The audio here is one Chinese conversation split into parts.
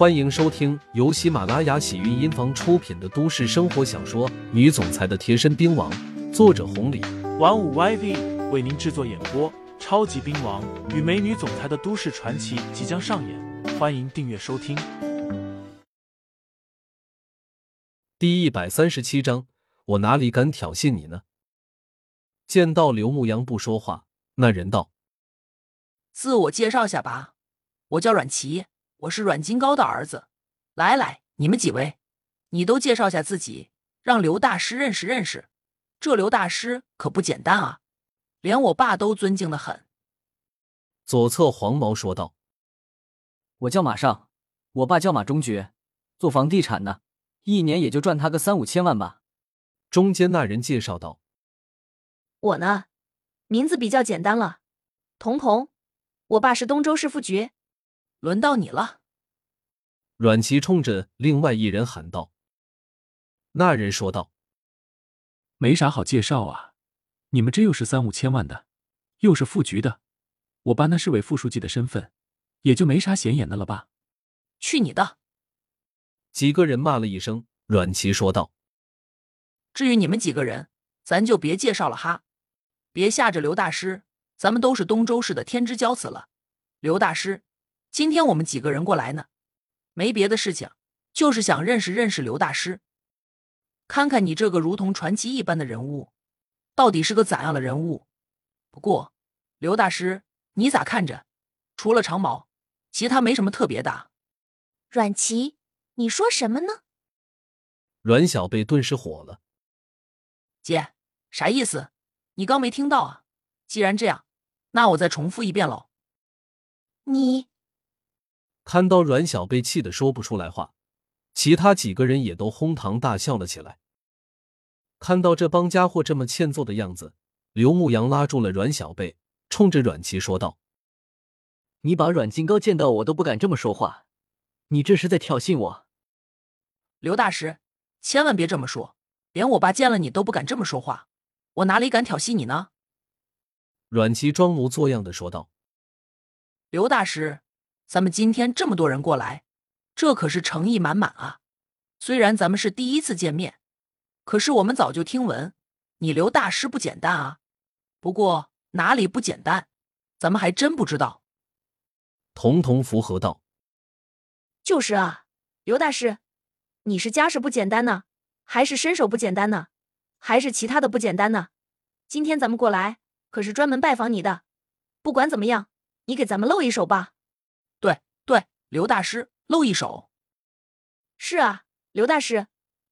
欢迎收听由喜马拉雅喜韵音房出品的都市生活小说《女总裁的贴身兵王》，作者红礼，玩五 YV 为您制作演播。超级兵王与美女总裁的都市传奇即将上演，欢迎订阅收听。第一百三十七章，我哪里敢挑衅你呢？见到刘牧阳不说话，那人道：“自我介绍下吧，我叫阮奇，我是阮金高的儿子。来来，你们几位，你都介绍下自己，让刘大师认识认识。这刘大师可不简单啊，连我爸都尊敬的很。”左侧黄毛说道：“我叫马尚，我爸叫马中觉，做房地产的，一年也就赚他个三五千万吧。”中间那人介绍道。我呢，名字比较简单了，童童。我爸是东州市副局。轮到你了。阮琪冲着另外一人喊道。那人说道：“没啥好介绍啊，你们这又是三五千万的，又是副局的，我爸那市委副书记的身份，也就没啥显眼的了吧？”去你的！几个人骂了一声。阮琪说道：“至于你们几个人，咱就别介绍了哈。”别吓着刘大师，咱们都是东州市的天之骄子了。刘大师，今天我们几个人过来呢，没别的事情，就是想认识认识刘大师，看看你这个如同传奇一般的人物，到底是个咋样的人物。不过，刘大师，你咋看着？除了长毛，其他没什么特别的。阮琪，你说什么呢？阮小贝顿时火了，姐，啥意思？你刚没听到啊？既然这样，那我再重复一遍喽。你看到阮小贝气得说不出来话，其他几个人也都哄堂大笑了起来。看到这帮家伙这么欠揍的样子，刘牧阳拉住了阮小贝，冲着阮琪说道：“你把阮金高见到我都不敢这么说话，你这是在挑衅我。”刘大师，千万别这么说，连我爸见了你都不敢这么说话。我哪里敢挑衅你呢？阮琪装模作样的说道：“刘大师，咱们今天这么多人过来，这可是诚意满满啊！虽然咱们是第一次见面，可是我们早就听闻你刘大师不简单啊。不过哪里不简单，咱们还真不知道。”童童附和道：“就是啊，刘大师，你是家世不简单呢，还是身手不简单呢？”还是其他的不简单呢。今天咱们过来可是专门拜访你的。不管怎么样，你给咱们露一手吧。刘大师露一手。是啊，刘大师，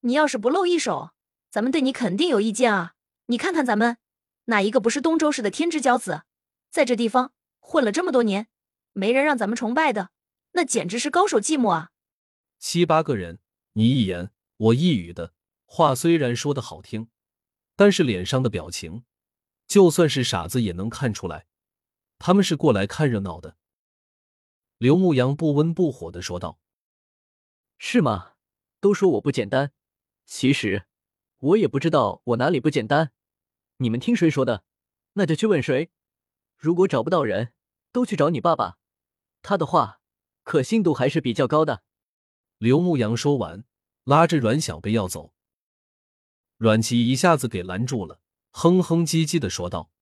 你要是不露一手，咱们对你肯定有意见啊。你看看咱们哪一个不是东周市的天之骄子，在这地方混了这么多年，没人让咱们崇拜的，那简直是高手寂寞啊。七八个人，你一言我一语的话，虽然说的好听。但是脸上的表情，就算是傻子也能看出来，他们是过来看热闹的。刘牧阳不温不火的说道：“是吗？都说我不简单，其实我也不知道我哪里不简单。你们听谁说的，那就去问谁。如果找不到人，都去找你爸爸，他的话可信度还是比较高的。”刘牧阳说完，拉着阮小贝要走。阮琪一下子给拦住了，哼哼唧唧的说道：“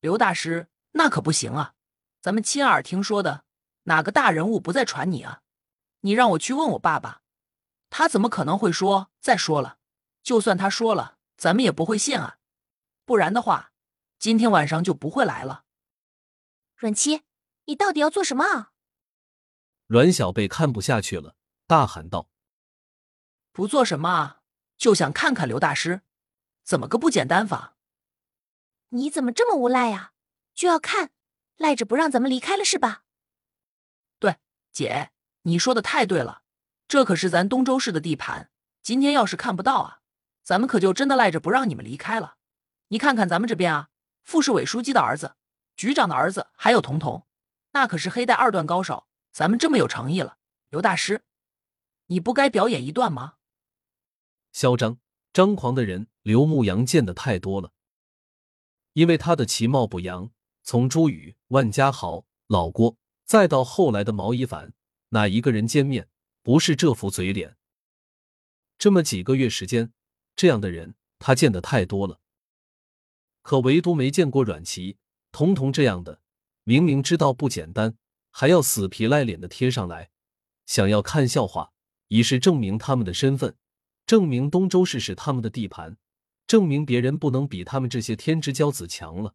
刘大师，那可不行啊！咱们亲耳听说的，哪个大人物不在传你啊？你让我去问我爸爸，他怎么可能会说？再说了，就算他说了，咱们也不会信啊！不然的话，今天晚上就不会来了。”阮七，你到底要做什么啊？阮小贝看不下去了，大喊道：“不做什么啊！”就想看看刘大师，怎么个不简单法？你怎么这么无赖呀？就要看，赖着不让咱们离开了是吧？姐，你说的太对了，这可是咱东州市的地盘，今天要是看不到啊，咱们可就真的赖着不让你们离开了。你看看咱们这边啊，副市委书记的儿子、局长的儿子，还有童童，那可是黑带二段高手。咱们这么有诚意了，刘大师，你不该表演一段吗？嚣张张狂的人，刘牧阳见的太多了。因为他的其貌不扬，从朱宇、万家豪、老郭，再到后来的毛一凡，哪一个人见面不是这副嘴脸？这么几个月时间，这样的人他见的太多了，可唯独没见过阮琪、彤彤这样的。明明知道不简单，还要死皮赖脸的贴上来，想要看笑话，以是证明他们的身份，证明东周市是他们的地盘，证明别人不能比他们这些天之骄子强了。